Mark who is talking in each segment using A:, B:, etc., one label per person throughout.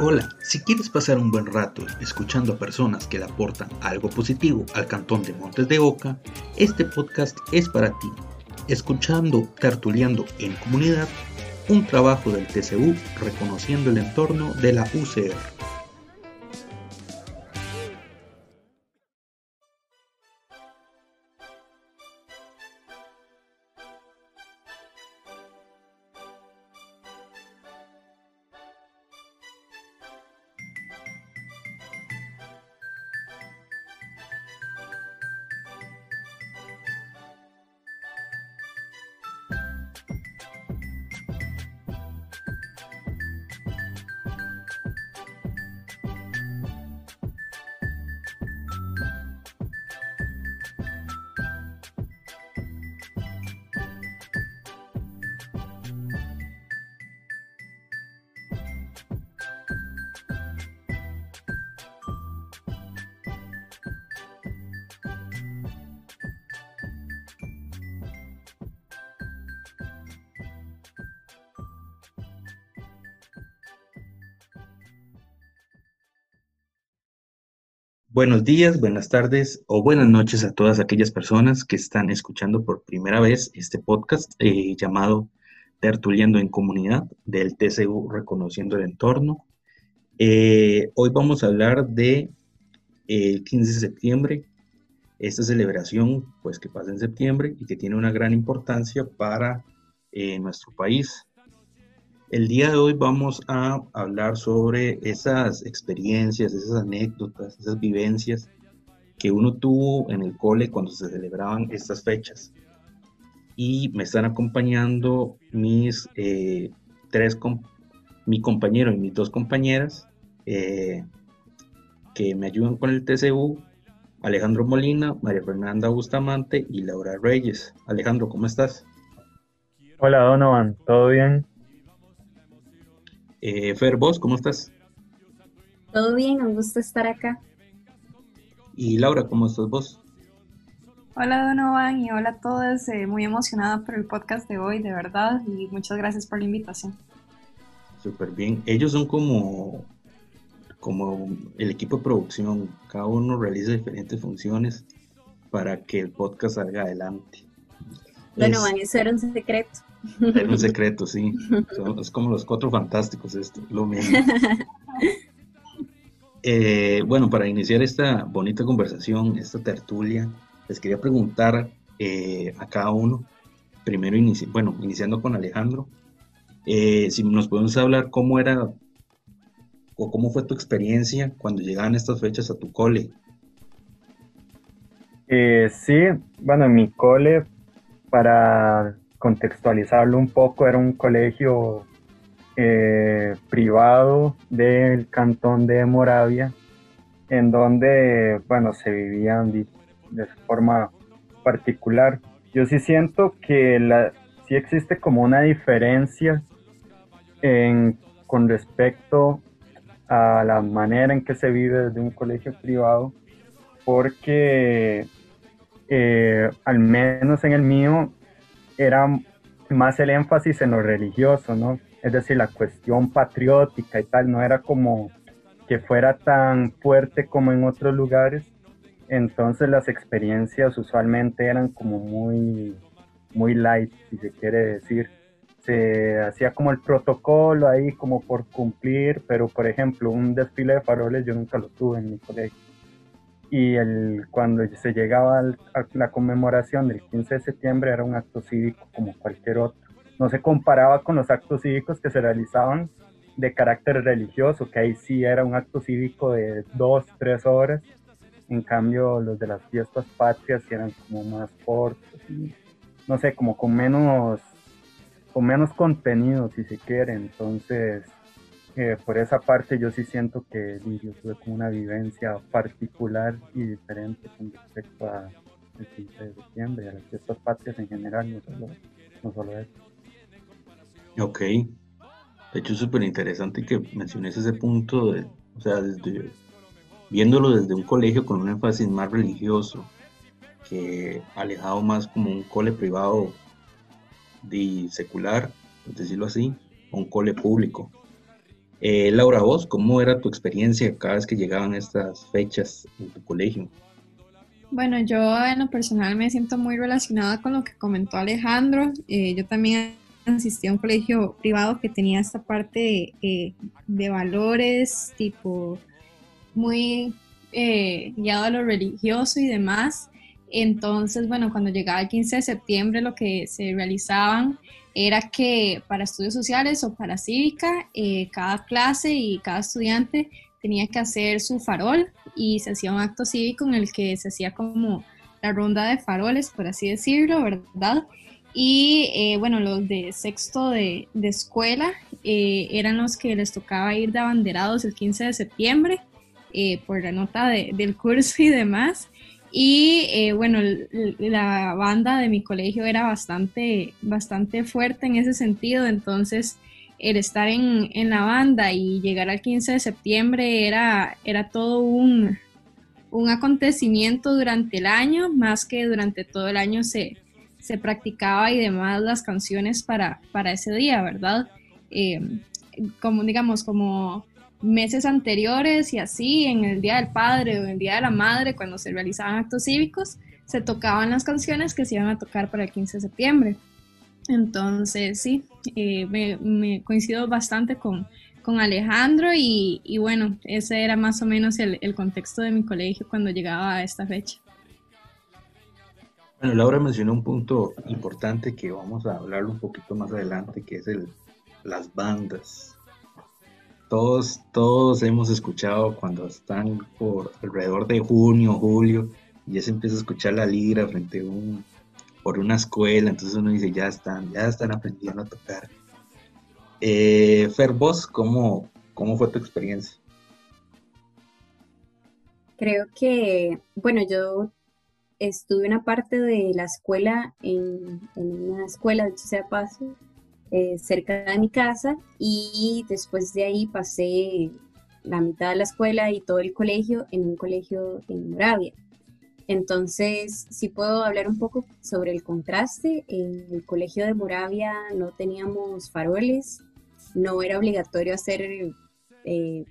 A: Hola, si quieres pasar un buen rato escuchando a personas que le aportan algo positivo al cantón de Montes de Oca, este podcast es para ti. Escuchando Tertuleando en Comunidad, un trabajo del TCU reconociendo el entorno de la UCR. Buenos días, buenas tardes o buenas noches a todas aquellas personas que están escuchando por primera vez este podcast eh, llamado Tertuliendo en Comunidad del TCU Reconociendo el Entorno. Eh, hoy vamos a hablar de el 15 de septiembre, esta celebración pues que pasa en septiembre y que tiene una gran importancia para eh, nuestro país. El día de hoy vamos a hablar sobre esas experiencias, esas anécdotas, esas vivencias que uno tuvo en el cole cuando se celebraban estas fechas. Y me están acompañando mis eh, tres, mi compañero y mis dos compañeras eh, que me ayudan con el TCU, Alejandro Molina, María Fernanda Bustamante y Laura Reyes. Alejandro, ¿cómo estás?
B: Hola Donovan, ¿todo bien?
A: Eh, Fer, ¿vos cómo estás?
C: Todo bien, un gusto estar acá.
A: Y Laura, ¿cómo estás vos?
D: Hola Donovan y hola a todos, eh, muy emocionada por el podcast de hoy, de verdad, y muchas gracias por la invitación.
A: Súper bien, ellos son como, como el equipo de producción, cada uno realiza diferentes funciones para que el podcast salga adelante.
C: Donovan, eso era un secreto.
A: Era un secreto, sí. es como los cuatro fantásticos, esto, lo mismo. Eh, bueno, para iniciar esta bonita conversación, esta tertulia, les quería preguntar eh, a cada uno, primero, bueno, iniciando con Alejandro, eh, si nos podemos hablar cómo era o cómo fue tu experiencia cuando llegaban estas fechas a tu cole.
B: sí, bueno, en mi cole, para contextualizarlo un poco, era un colegio eh, privado del cantón de Moravia, en donde, bueno, se vivían de, forma particular. Yo sí siento que la, sí existe como una diferencia en, con respecto a la manera en que se vive desde un colegio privado, porque eh, al menos en el mío era más el énfasis en lo religioso, ¿no? Es decir, la cuestión patriótica y tal, no era como que fuera tan fuerte como en otros lugares. Entonces las experiencias usualmente eran como muy, muy light, si se quiere decir. Se hacía como el protocolo ahí como por cumplir, pero por ejemplo un desfile de faroles yo nunca lo tuve en mi colegio y el, cuando se llegaba a la conmemoración del 15 de septiembre era un acto cívico como cualquier otro. No se comparaba con los actos cívicos que se realizaban de carácter religioso, que ahí sí era un acto cívico de dos, tres horas. En cambio, los de las fiestas patrias eran como más cortos, no sé, como con menos, con menos contenido, si se quiere. Entonces, por esa parte yo sí siento que yo tuve como una vivencia particular y diferente con respecto al 15 de septiembre y a las fiestas patrias en general, no solo, no solo eso.
A: Ok. De hecho, es súper interesante que menciones ese punto, de, o sea, desde, viéndolo desde un colegio con un énfasis más religioso, que alejado más como un cole privado de secular, por decirlo así, o un cole público Eh, Laura, vos, ¿cómo era tu experiencia cada vez que llegaban estas fechas en tu colegio?
D: Bueno, yo en lo personal me siento muy relacionada con lo que comentó Alejandro. Eh, yo también asistí a un colegio privado que tenía esta parte eh, de valores, tipo muy eh, guiado a lo religioso y demás. Entonces, bueno, cuando llegaba el 15 de septiembre lo que se realizaban era que para estudios sociales o para cívica, cada clase y cada estudiante tenía que hacer su farol y se hacía un acto cívico en el que se hacía como la ronda de faroles, por así decirlo, ¿verdad? Y eh, bueno, los de sexto de, escuela eh, eran los que les tocaba ir de abanderados el 15 de septiembre eh, por la nota del curso y demás. Y bueno, la banda de mi colegio era bastante, bastante fuerte en ese sentido, entonces el estar en, la banda y llegar al 15 de septiembre era, era todo un, acontecimiento durante el año, más que durante todo el año se, se practicaba y demás las canciones para, para ese día, ¿verdad? Eh, como digamos, como meses anteriores y así, en el Día del Padre o en el Día de la Madre, cuando se realizaban actos cívicos, se tocaban las canciones que se iban a tocar para el 15 de septiembre. Entonces, sí, eh, me, coincido bastante con, Alejandro y, bueno, ese era más o menos el, contexto de mi colegio cuando llegaba a esta fecha.
A: Bueno, Laura mencionó un punto importante que vamos a hablar un poquito más adelante, que es el, las bandas. Todos, todos hemos escuchado cuando están por alrededor de junio, julio, y ya se empieza a escuchar la lira frente a un, por una escuela, entonces uno dice, ya están, ya están aprendiendo a tocar. Eh, Fer, vos, ¿cómo, ¿cómo fue tu experiencia?
C: Creo que, bueno, yo estuve una parte de la escuela en, una escuela de sea Paso, eh, cerca de mi casa, y después de ahí pasé la mitad de la escuela y todo el colegio en un colegio en Moravia. Entonces, sí puedo hablar un poco sobre el contraste. En el colegio de Moravia no teníamos faroles, no era obligatorio hacer eh,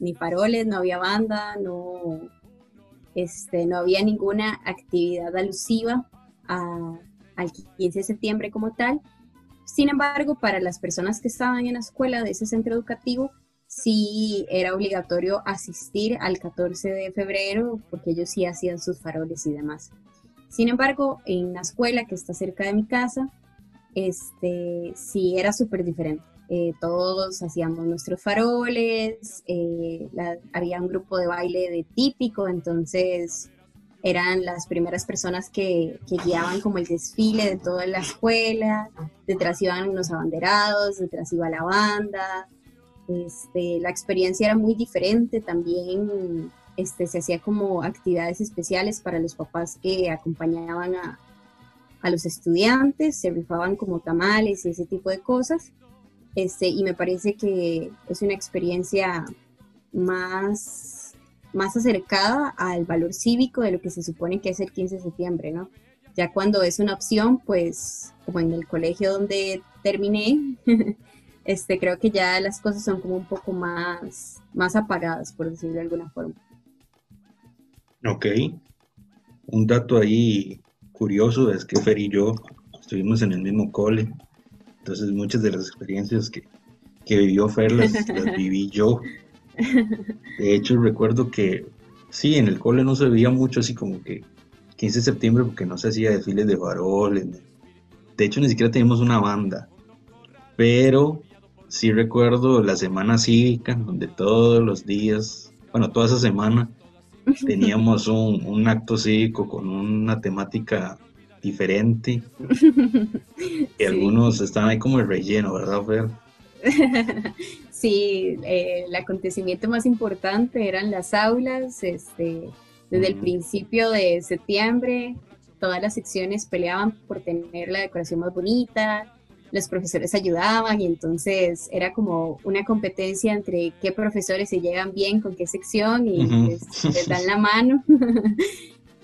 C: ni faroles, no había banda, no, este, no había ninguna actividad alusiva al 15 de septiembre como tal. Sin embargo, para las personas que estaban en la escuela de ese centro educativo, sí era obligatorio asistir al 14 de febrero porque ellos sí hacían sus faroles y demás. Sin embargo, en la escuela que está cerca de mi casa, este, sí era súper diferente. Eh, todos hacíamos nuestros faroles, eh, había un grupo de baile de típico, entonces eran las primeras personas que, guiaban como el desfile de toda la escuela, detrás iban los abanderados, detrás iba la banda, este, la experiencia era muy diferente, también este, se hacía como actividades especiales para los papás que acompañaban a, los estudiantes, se rifaban como tamales y ese tipo de cosas. Este, y me parece que es una experiencia más, más acercada al valor cívico de lo que se supone que es el 15 de septiembre, ¿no? Ya cuando es una opción, pues como en el colegio donde terminé, este, creo que ya las cosas son como un poco más, más apagadas, por decirlo de alguna forma.
A: Ok. Un dato ahí curioso es que Fer y yo estuvimos en el mismo cole, entonces muchas de las experiencias que, vivió Fer las, viví yo. De hecho, recuerdo que sí, en el cole no se veía mucho así como que 15 de septiembre porque no se hacía desfiles de faroles. De hecho, ni siquiera teníamos una banda. Pero sí recuerdo la semana cívica, donde todos los días, bueno, toda esa semana, teníamos un, acto cívico con una temática diferente. Y algunos estaban ahí como el relleno, ¿verdad, Fer?
C: Sí, eh, el acontecimiento más importante eran las aulas, este, desde el principio de septiembre, todas las secciones peleaban por tener la decoración más bonita, los profesores ayudaban y entonces era como una competencia entre qué profesores se llegan bien con qué sección y les, dan la mano.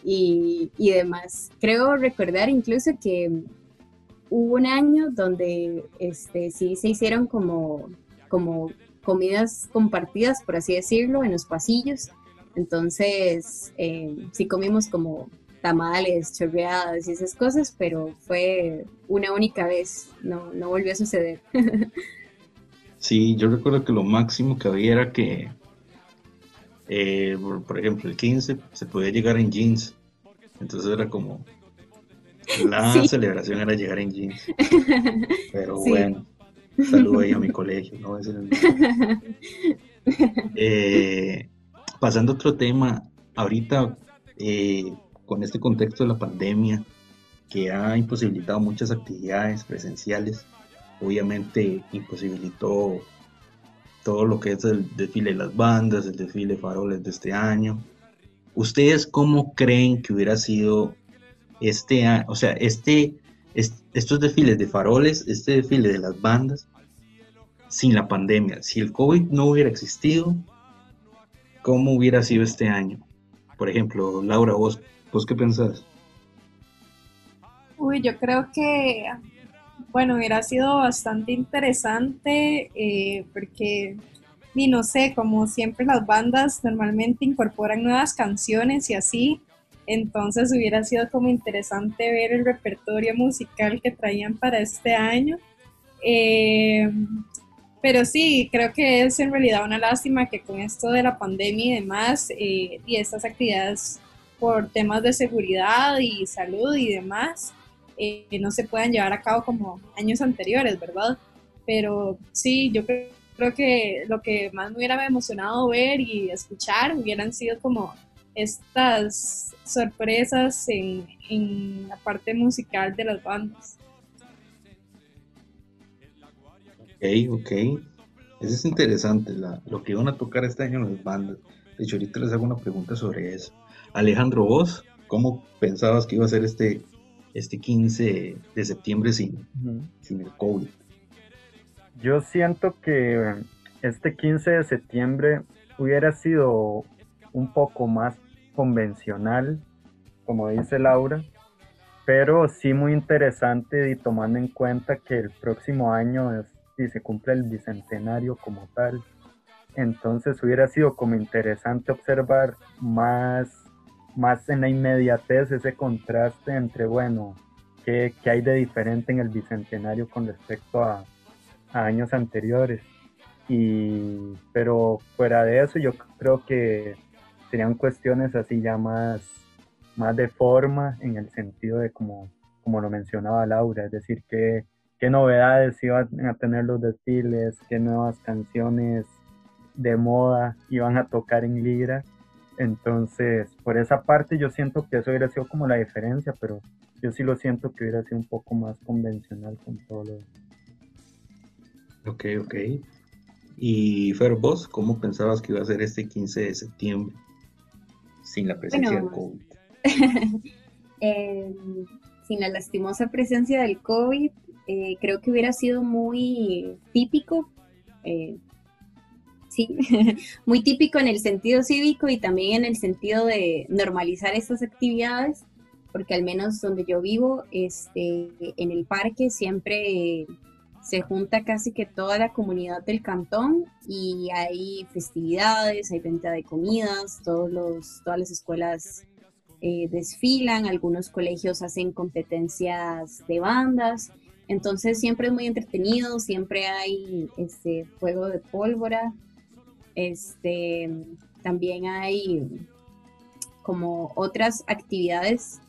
C: Y, y, demás. Creo recordar incluso que hubo un año donde este, sí se hicieron como, como comidas compartidas, por así decirlo, en los pasillos. Entonces, eh, sí comimos como tamales, chorreadas y esas cosas, pero fue una única vez, no, no volvió a suceder.
A: sí, yo recuerdo que lo máximo que había era que, eh, por, ejemplo, el 15 se podía llegar en jeans, entonces era como, la celebración era llegar en jeans. Pero bueno, saludo a mi colegio, ¿no? Eh, pasando a otro tema, ahorita eh, con este contexto de la pandemia que ha imposibilitado muchas actividades presenciales, obviamente imposibilitó todo lo que es el desfile de las bandas, el desfile de faroles de este año. ¿Ustedes cómo creen que hubiera sido este, o sea, este, estos desfiles de faroles, este desfile de las bandas, sin la pandemia? Si el COVID no hubiera existido, ¿cómo hubiera sido este año? Por ejemplo, Laura, vos ¿Vos qué pensás?
D: Uy, yo creo que, bueno, hubiera sido bastante interesante eh, porque, ni no sé, como siempre las bandas normalmente incorporan nuevas canciones y así, entonces hubiera sido como interesante ver el repertorio musical que traían para este año. Eh, pero sí, creo que es en realidad una lástima que con esto de la pandemia y demás, eh, y estas actividades por temas de seguridad y salud y demás, eh, no se puedan llevar a cabo como años anteriores, ¿verdad? Pero sí, yo creo, que lo que más me hubiera emocionado ver y escuchar hubieran sido como estas sorpresas en, en la parte musical de las bandas.
A: Ok, ok. Eso es interesante, lo que iban a tocar este año las bandas. De hecho, ahorita les hago una pregunta sobre eso. Alejandro, vos, ¿cómo pensabas que iba a ser este, este 15 de septiembre sin, sin el COVID?
B: Yo siento que este 15 de septiembre hubiera sido un poco más convencional, como dice Laura, pero sí muy interesante y tomando en cuenta que el próximo año es, si se cumple el bicentenario como tal. Entonces hubiera sido como interesante observar más más en la inmediatez ese contraste entre, bueno, qué, hay de diferente en el Bicentenario con respecto a, años anteriores. Y, pero fuera de eso, yo creo que serían cuestiones así ya más, más de forma en el sentido de como, como lo mencionaba Laura, es decir, qué, qué novedades iban a tener los desfiles, qué nuevas canciones de moda iban a tocar en Libra entonces, por esa parte yo siento que eso hubiera sido como la diferencia, pero yo sí lo siento que hubiera sido un poco más convencional con todo lo
A: Ok, ok. Y Fer, vos, ¿cómo pensabas que iba a ser este 15 de septiembre sin la presencia del COVID?
C: Em, sin la lastimosa presencia del COVID, eh, creo que hubiera sido muy típico eh, sí, muy típico en el sentido cívico y también en el sentido de normalizar estas actividades, porque al menos donde yo vivo, este, en el parque siempre se junta casi que toda la comunidad del cantón y hay festividades, hay venta de comidas, todos los, todas las escuelas eh, desfilan, algunos colegios hacen competencias de bandas, entonces siempre es muy entretenido, siempre hay este fuego de pólvora, este, también hay como otras actividades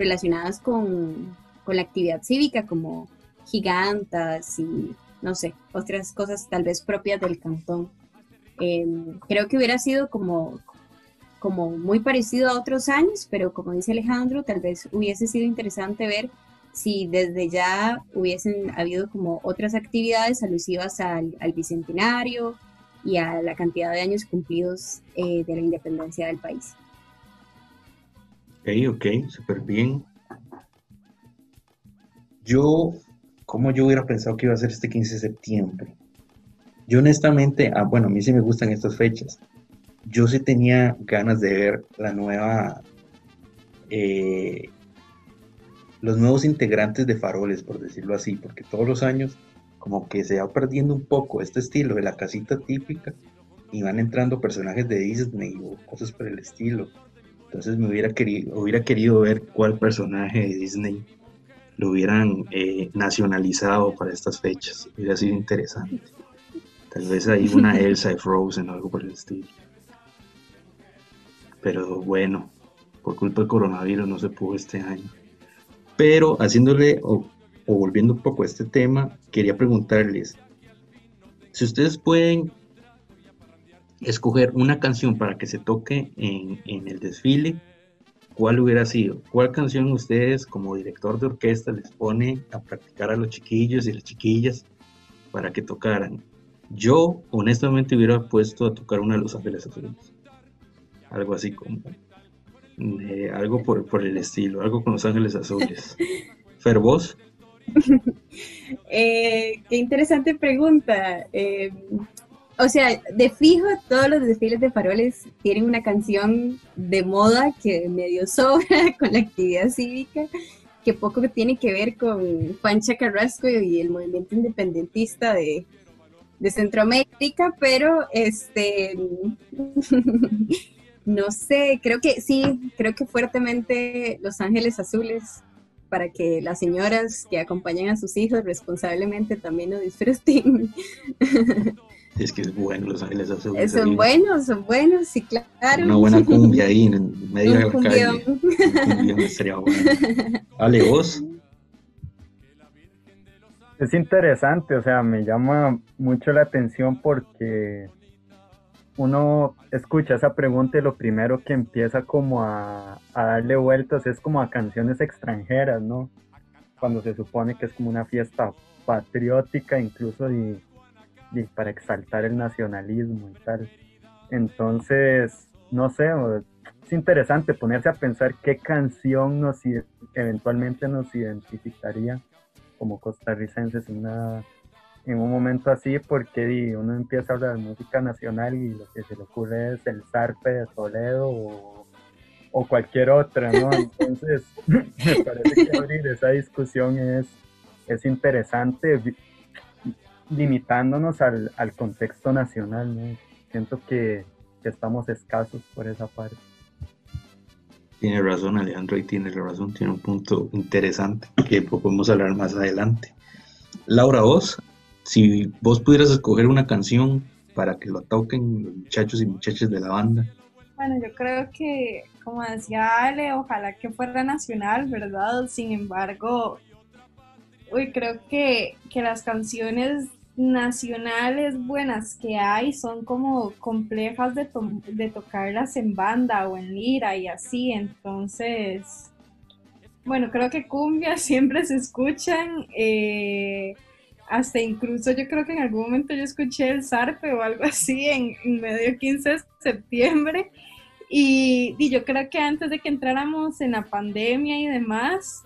C: relacionadas con, la actividad cívica, como gigantas y no sé, otras cosas tal vez propias del cantón. Em, creo que hubiera sido como, como muy parecido a otros años, pero como dice Alejandro, tal vez hubiese sido interesante ver si desde ya hubiesen habido como otras actividades alusivas al, al bicentenario y a la cantidad de años cumplidos eh, de la independencia del país.
A: Ok, ok, súper bien. Yo, ¿cómo yo hubiera pensado que iba a ser este 15 de septiembre? Yo honestamente, ah, bueno, a mí sí me gustan estas fechas. Yo sí tenía ganas de ver la nueva, eh, los nuevos integrantes de Faroles, por decirlo así, porque todos los años como que se va perdiendo un poco este estilo de la casita típica y van entrando personajes de Disney o cosas por el estilo. Entonces me hubiera querido, hubiera querido ver cuál personaje de Disney lo hubieran eh, nacionalizado para estas fechas. Hubiera sido interesante. Tal vez hay una Elsa de Frozen o algo por el estilo. Pero bueno, por culpa del coronavirus no se pudo este año. Pero haciéndole o, volviendo un poco a este tema, quería preguntarles, si ustedes pueden escoger una canción para que se toque en, en, el desfile, ¿cuál hubiera sido? ¿Cuál canción ustedes como director de orquesta les pone a practicar a los chiquillos y las chiquillas para que tocaran? Yo honestamente hubiera puesto a tocar una de Los Ángeles Azules. Algo así como eh, algo por, por, el estilo, algo con Los Ángeles Azules. Fer, ¿vos?
C: Eh, qué interesante pregunta. Eh, o sea, de fijo, todos los desfiles de faroles tienen una canción de moda que medio sobra con la actividad cívica, que poco tiene que ver con Pancha Carrasco y el movimiento independentista de, Centroamérica, pero este no sé, creo que sí, creo que fuertemente Los Ángeles Azules para que las señoras que acompañan a sus hijos responsablemente también lo disfruten.
A: Es que es bueno Los Ángeles Azules.
C: Son buenos, son buenos, sí, claro.
A: Una buena cumbia ahí en medio de la calle. Un cumbión sería bueno. Ale, vos.
B: Es interesante, o sea, me llama mucho la atención porque uno escucha esa pregunta y lo primero que empieza como a, darle vueltas es como a canciones extranjeras, ¿no? Cuando se supone que es como una fiesta patriótica, incluso y, para exaltar el nacionalismo y tal. Entonces, no sé, es interesante ponerse a pensar qué canción nos eventualmente nos identificaría como costarricenses en una en un momento así porque uno empieza a hablar de música nacional y lo que se le ocurre es el zarpe de Toledo o, cualquier otra, ¿no? Entonces, me parece que abrir esa discusión es, es interesante limitándonos al, contexto nacional, ¿no? Siento que, que estamos escasos por esa parte.
A: Tiene razón Alejandro y tiene razón, tiene un punto interesante que podemos hablar más adelante. Laura, vos, si vos pudieras escoger una canción para que lo toquen los muchachos y muchachas de la banda.
D: Bueno, yo creo que, como decía Ale, ojalá que fuera nacional, ¿verdad? Sin embargo, uy, creo que, que las canciones nacionales buenas que hay son como complejas de, de tocarlas en banda o en lira y así, entonces, bueno, creo que cumbia siempre se escuchan. Eh, hasta incluso yo creo que en algún momento yo escuché el zarpe o algo así en, medio 15 de septiembre. Y, yo creo que antes de que entráramos en la pandemia y demás,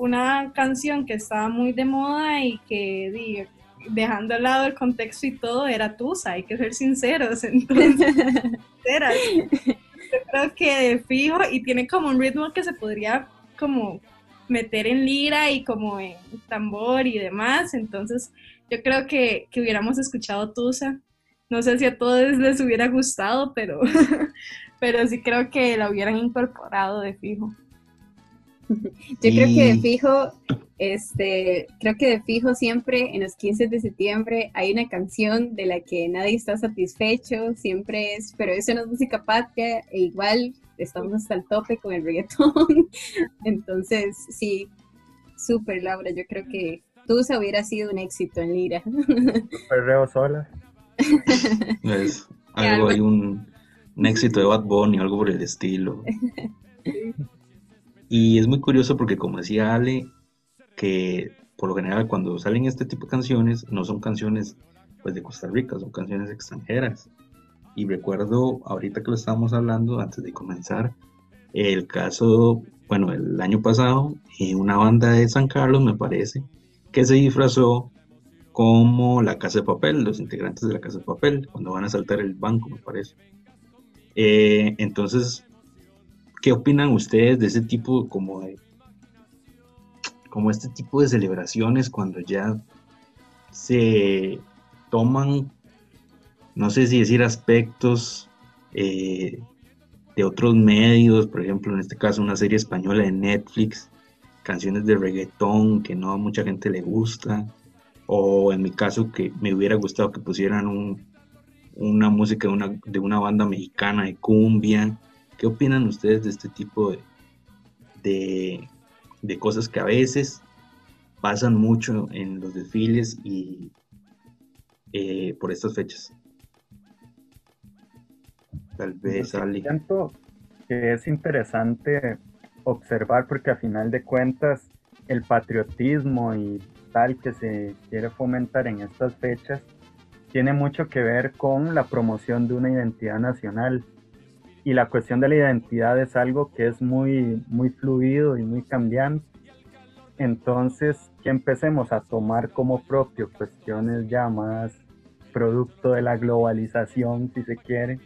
D: una canción que estaba muy de moda y que dejando al lado el contexto y todo era Tusa, hay que ser sinceros. Entonces, yo creo que fijo y tiene como un ritmo que se podría como meter en lira y como en tambor y demás. Entonces, yo creo que, que hubiéramos escuchado Tusa. No sé si a todos les hubiera gustado, pero, pero sí creo que la hubieran incorporado de fijo.
C: Yo creo que de fijo, este, creo que de fijo siempre en los 15 de septiembre hay una canción de la que nadie está satisfecho, siempre es, pero eso no es música patria, e igual estamos hasta el tope con el reggaetón. Entonces, sí, súper Laura, yo creo que se hubiera sido un éxito en Lira.
B: Perreo sola.
A: Es algo, hay un, un éxito de Bad Bunny, algo por el estilo. Y es muy curioso porque como decía Ale, que por lo general cuando salen este tipo de canciones no son canciones pues de Costa Rica, son canciones extranjeras. Y recuerdo ahorita que lo estábamos hablando antes de comenzar, el caso, bueno, el año pasado, en una banda de San Carlos, me parece, que se disfrazó como la Casa de Papel, los integrantes de la Casa de Papel, cuando van a saltar el banco, me parece. Eh, entonces, ¿qué opinan ustedes de ese tipo como de como este tipo de celebraciones cuando ya se toman, no sé si decir aspectos eh, de otros medios, por ejemplo, en este caso una serie española de Netflix, canciones de reggaetón que no a mucha gente le gusta, o en mi caso que me hubiera gustado que pusieran una música de una, de una banda mexicana de cumbia. ¿Qué opinan ustedes de este tipo de, de, cosas que a veces pasan mucho en los desfiles y eh, por estas fechas?
B: Tal vez, Ali. Siento que es interesante observar porque a final de cuentas el patriotismo y tal que se quiere fomentar en estas fechas tiene mucho que ver con la promoción de una identidad nacional. Y la cuestión de la identidad es algo que es muy, muy fluido y muy cambiante. Entonces, que empecemos a tomar como propio cuestiones ya más producto de la globalización, si se quiere,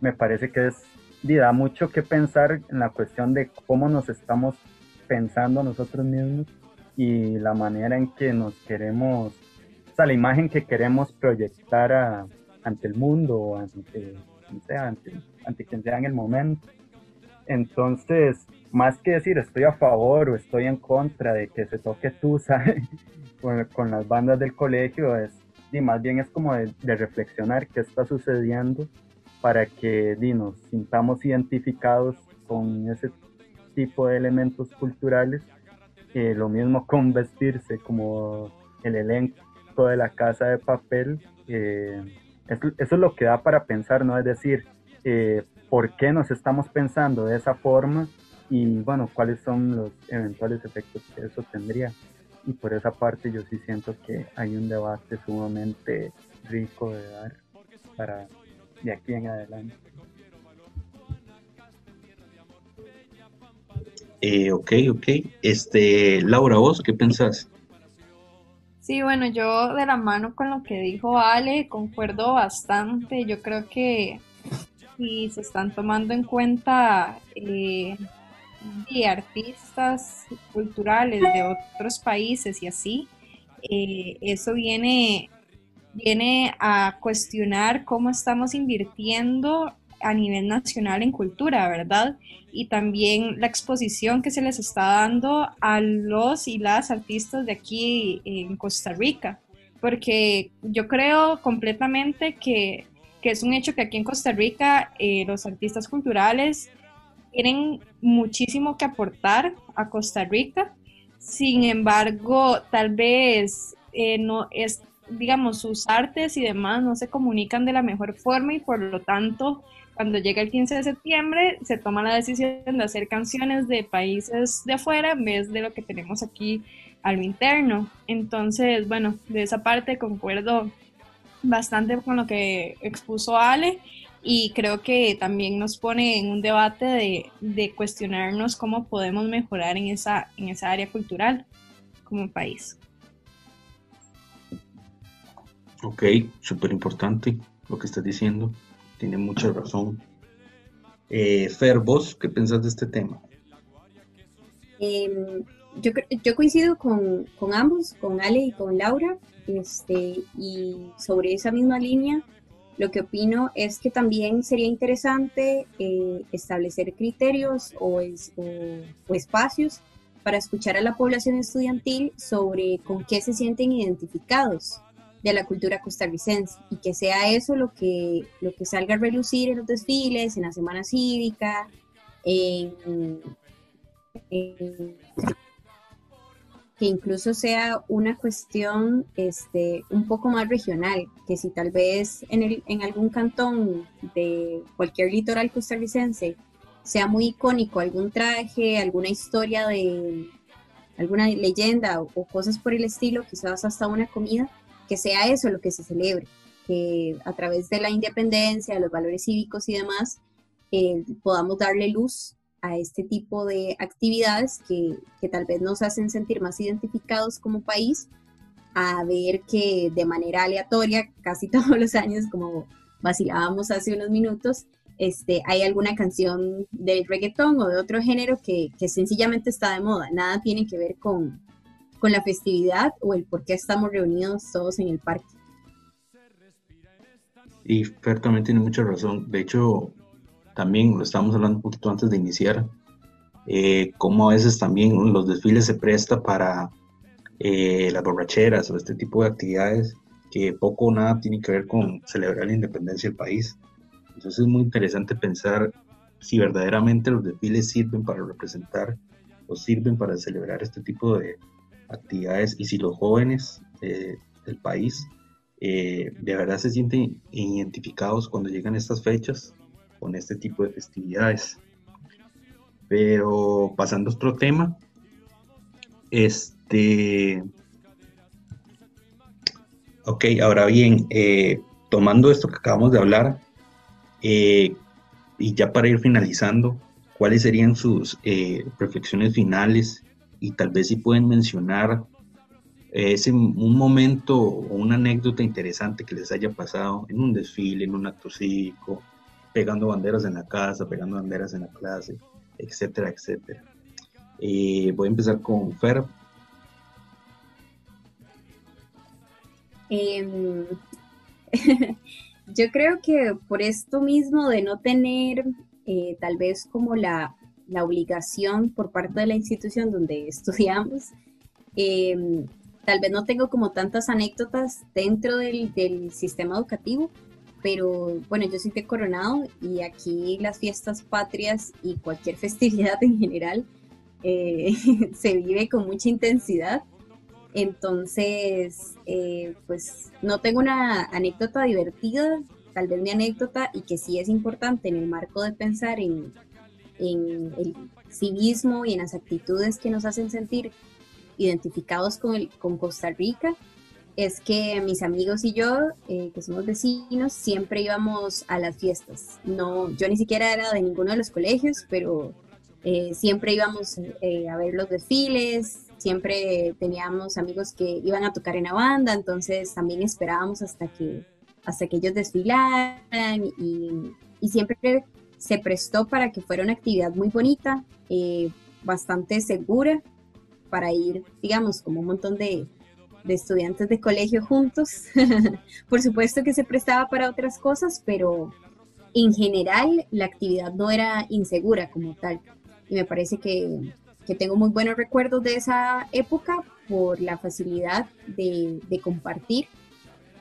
B: me parece que es, da mucho que pensar en la cuestión de cómo nos estamos pensando nosotros mismos y la manera en que nos queremos, o sea, la imagen que queremos proyectar ante el mundo o ante, sea, ante, quien sea en el momento. Entonces, más que decir estoy a favor o estoy en contra de que se toque Tusa con, con las bandas del colegio, es, y más bien es como de, de reflexionar qué está sucediendo para que nos sintamos identificados con ese tipo de elementos culturales. lo mismo con vestirse como el elenco de la casa de papel. eso, es lo que da para pensar, ¿no? Es decir, eh, ¿por qué nos estamos pensando de esa forma? Y bueno, cuáles son los eventuales efectos que eso tendría. Y por esa parte yo sí siento que hay un debate sumamente rico de dar para de aquí en adelante.
A: Eh, ok, ok. Este, Laura, ¿vos qué pensás?
D: Sí, bueno, yo de la mano con lo que dijo Ale, concuerdo bastante. Yo creo que si se están tomando en cuenta eh, artistas culturales de otros países y así, eh, eso viene viene a cuestionar cómo estamos invirtiendo a nivel nacional en cultura, ¿verdad? Y también la exposición que se les está dando a los y las artistas de aquí en Costa Rica, porque yo creo completamente que, es un hecho que aquí en Costa Rica eh, los artistas culturales tienen muchísimo que aportar a Costa Rica, sin embargo, tal vez eh, no es digamos, sus artes y demás no se comunican de la mejor forma y por lo tanto, cuando llega el 15 de septiembre, se toma la decisión de hacer canciones de países de afuera en vez de lo que tenemos aquí a lo interno. Entonces, bueno, de esa parte concuerdo bastante con lo que expuso Ale y creo que también nos pone en un debate de, de cuestionarnos cómo podemos mejorar en esa, en esa área cultural como país.
A: Ok, súper importante lo que estás diciendo. Tiene mucha razón. Eh, Fer, vos, ¿qué pensás de este tema?
C: Em, yo, coincido con, ambos, con Ale y con Laura, este, y sobre esa misma línea, lo que opino es que también sería interesante eh, establecer criterios o, espacios para escuchar a la población estudiantil sobre con qué se sienten identificados de la cultura costarricense y que sea eso lo que, lo que salga a relucir en los desfiles, en la semana cívica, que incluso sea una cuestión este, un poco más regional, que si tal vez en, el, en algún cantón de cualquier litoral costarricense sea muy icónico algún traje, alguna historia de alguna leyenda o cosas por el estilo, quizás hasta una comida, que sea eso lo que se celebre, que a través de la independencia, de los valores cívicos y demás, eh, podamos darle luz a este tipo de actividades que, que, tal vez nos hacen sentir más identificados como país, a ver que de manera aleatoria, casi todos los años, como vacilábamos hace unos minutos, este, hay alguna canción de reggaetón o de otro género que, que sencillamente está de moda, nada tiene que ver con, con la festividad o el por qué estamos reunidos todos en el parque.
A: Y Fer también tiene mucha razón. De hecho, también lo estábamos hablando un poquito antes de iniciar, eh, cómo a veces también los desfiles se presta para eh, las borracheras o este tipo de actividades que poco o nada tienen que ver con celebrar la independencia del país. Entonces es muy interesante pensar si verdaderamente los desfiles sirven para representar o sirven para celebrar este tipo de actividades y si los jóvenes eh, del país eh, de verdad se sienten identificados cuando llegan estas fechas con este tipo de festividades. Pero pasando a otro tema, este... Ok, ahora bien, eh, tomando esto que acabamos de hablar, eh, y ya para ir finalizando, ¿cuáles serían sus reflexiones finales? Y tal vez si pueden mencionar es un momento o una anécdota interesante que les haya pasado en un desfile, en un acto cívico, pegando banderas en la casa, pegando banderas en la clase, etcétera, etcétera. Eh, voy a empezar con Fer.
C: Em, yo creo que por esto mismo de no tener eh, tal vez como la, la, obligación por parte de la institución donde estudiamos, eh, tal vez no tengo como tantas anécdotas dentro del, sistema educativo, pero bueno, yo soy de Coronado y aquí las fiestas patrias y cualquier festividad en general eh, se vive con mucha intensidad. Entonces, eh, pues no tengo una anécdota divertida, tal vez mi anécdota y que sí es importante en el marco de pensar en, en el civismo y en las actitudes que nos hacen sentir identificados con, el, con Costa Rica es que mis amigos y yo, eh, que somos vecinos, siempre íbamos a las fiestas. No, yo ni siquiera era de ninguno de los colegios, pero eh, siempre íbamos eh, a ver los desfiles, siempre teníamos amigos que iban a tocar en la banda, entonces también esperábamos hasta que, hasta que ellos desfilaran y, y siempre se prestó para que fuera una actividad muy bonita, bastante segura para ir, digamos, como un montón de, estudiantes de colegio juntos. Por supuesto que se prestaba para otras cosas, pero en general la actividad no era insegura como tal. Y me parece que, tengo muy buenos recuerdos de esa época por la facilidad de, compartir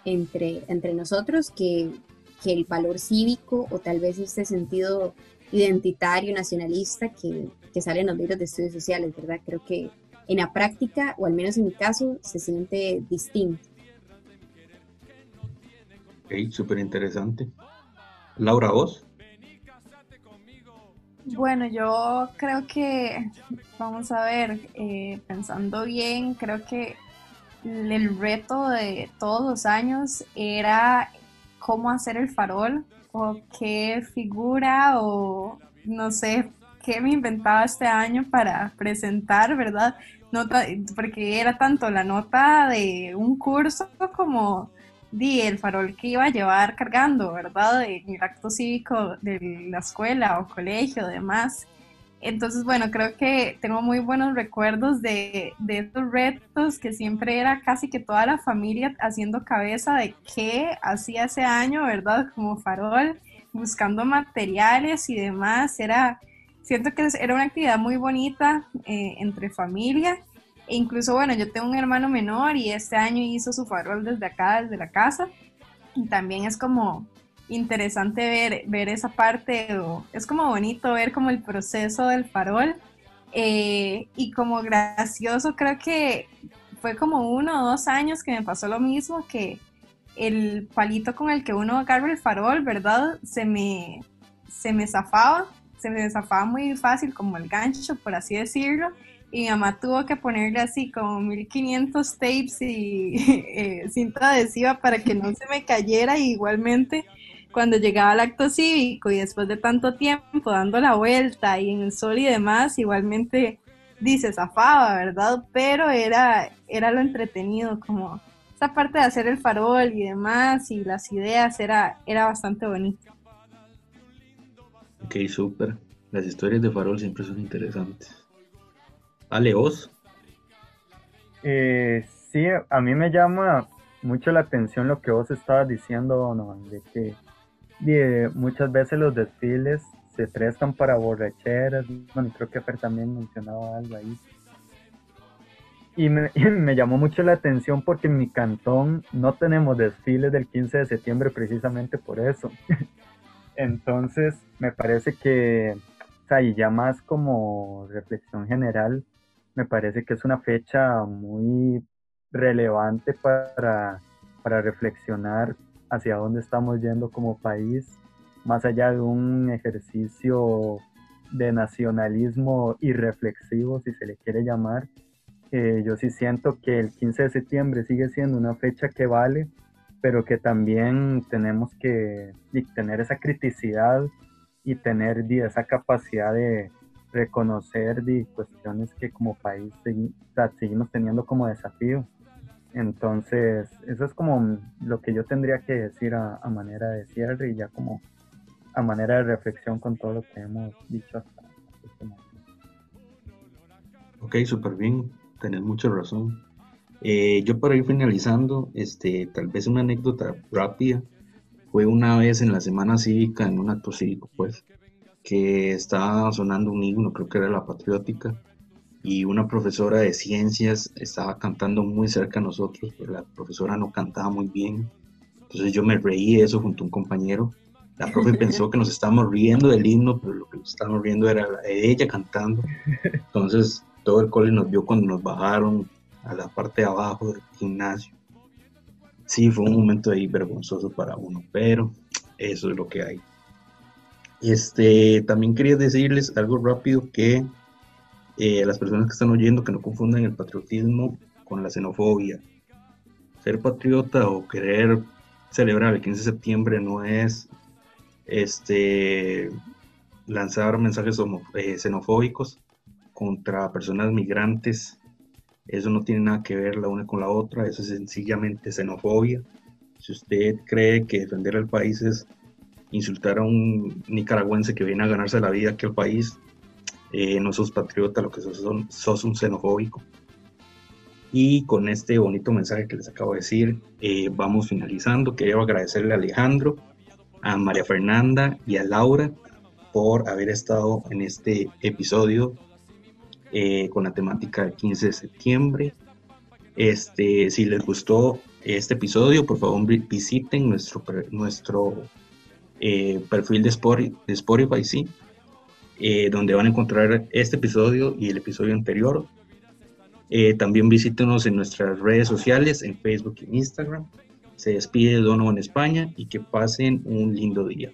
C: entre, entre nosotros, que, el valor cívico o tal vez este sentido identitario, nacionalista que, que sale en los libros de estudios sociales, ¿verdad? Creo que en la práctica, o al menos en mi caso, se siente distinto.
A: Ok, súper interesante. Laura, vos.
D: Bueno, yo creo que, vamos a ver, eh, pensando bien, creo que el reto de todos los años era cómo hacer el farol o qué figura o no sé, qué me inventaba este año para presentar, ¿verdad? Nota, porque era tanto la nota de un curso como di el farol que iba a llevar cargando, ¿verdad? En el acto cívico de la escuela o colegio, demás. Entonces, bueno, creo que tengo muy buenos recuerdos de, de estos retos que siempre era casi que toda la familia haciendo cabeza de qué hacía ese año, ¿verdad? Como farol, buscando materiales y demás. Era, siento que era una actividad muy bonita eh, entre familia. E incluso, bueno, yo tengo un hermano menor y este año hizo su farol desde acá, desde la casa. Y también es como interesante ver, ver esa parte, o, es como bonito ver como el proceso del farol. Eh, y como gracioso, creo que fue como uno o dos años que me pasó lo mismo, que el palito con el que uno agarra el farol, ¿verdad? Se me, se me zafaba se me desafaba muy fácil como el gancho, por así decirlo, y mi mamá tuvo que ponerle así como 1500 tapes y eh, cinta adhesiva para que no se me cayera y igualmente cuando llegaba el acto cívico y después de tanto tiempo dando la vuelta y en el sol y demás, igualmente dice zafaba, ¿verdad? Pero era, era lo entretenido, como esa parte de hacer el farol y demás y las ideas era, era bastante bonito.
A: Ok, súper. Las historias de Farol siempre son interesantes. Ale, vos.
B: Eh, sí, a mí me llama mucho la atención lo que vos estabas diciendo, ¿no? de que muchas veces los desfiles se prestan para borracheras, bueno, creo que Fer también mencionaba algo ahí. Y me, me, llamó mucho la atención porque en mi cantón no tenemos desfiles del 15 de septiembre precisamente por eso. Entonces, me parece que, o sea, y ya más como reflexión general, me parece que es una fecha muy relevante para, para reflexionar hacia dónde estamos yendo como país, más allá de un ejercicio de nacionalismo irreflexivo, si se le quiere llamar. Eh, yo sí siento que el 15 de septiembre sigue siendo una fecha que vale, pero que también tenemos que tener esa criticidad y tener esa capacidad de reconocer cuestiones que como país seguimos teniendo como desafío. Entonces, eso es como lo que yo tendría que decir a, manera de cierre y ya como a manera de reflexión con todo lo que hemos dicho hasta este momento.
A: Ok, súper bien, tenés mucha razón. Eh, yo para ir finalizando, este, tal vez una anécdota rápida, fue una vez en la Semana Cívica, en un acto cívico, pues, que estaba sonando un himno, creo que era la patriótica, y una profesora de ciencias estaba cantando muy cerca a nosotros, pero la profesora no cantaba muy bien. Entonces yo me reí de eso junto a un compañero. La profe pensó que nos estábamos riendo del himno, pero lo que nos estábamos riendo era ella cantando. Entonces todo el cole nos vio cuando nos bajaron a la parte de abajo del gimnasio. Sí, fue un momento ahí vergonzoso para uno, pero eso es lo que hay. Este, también quería decirles algo rápido que eh, las personas que están oyendo que no confundan el patriotismo con la xenofobia. Ser patriota o querer celebrar el 15 de septiembre no es este, lanzar mensajes eh, xenofóbicos contra personas migrantes. Eso no tiene nada que ver la una con la otra, eso es sencillamente xenofobia. Si usted cree que defender al país es insultar a un nicaragüense que viene a ganarse la vida aquí al país, eh, no sos patriota, lo que sos, sos un xenofóbico. Y con este bonito mensaje que les acabo de decir, eh, vamos finalizando. Quería agradecerle a Alejandro, a María Fernanda y a Laura por haber estado en este episodio eh, con la temática del 15 de septiembre. Este, si les gustó este episodio, por favor visiten nuestro, nuestro perfil de Spotify, de Spotify sí, eh, donde van a encontrar este episodio y el episodio anterior. Eh, también visítenos en nuestras redes sociales, en Facebook y Instagram. Se despide Dono en España y que pasen un lindo día.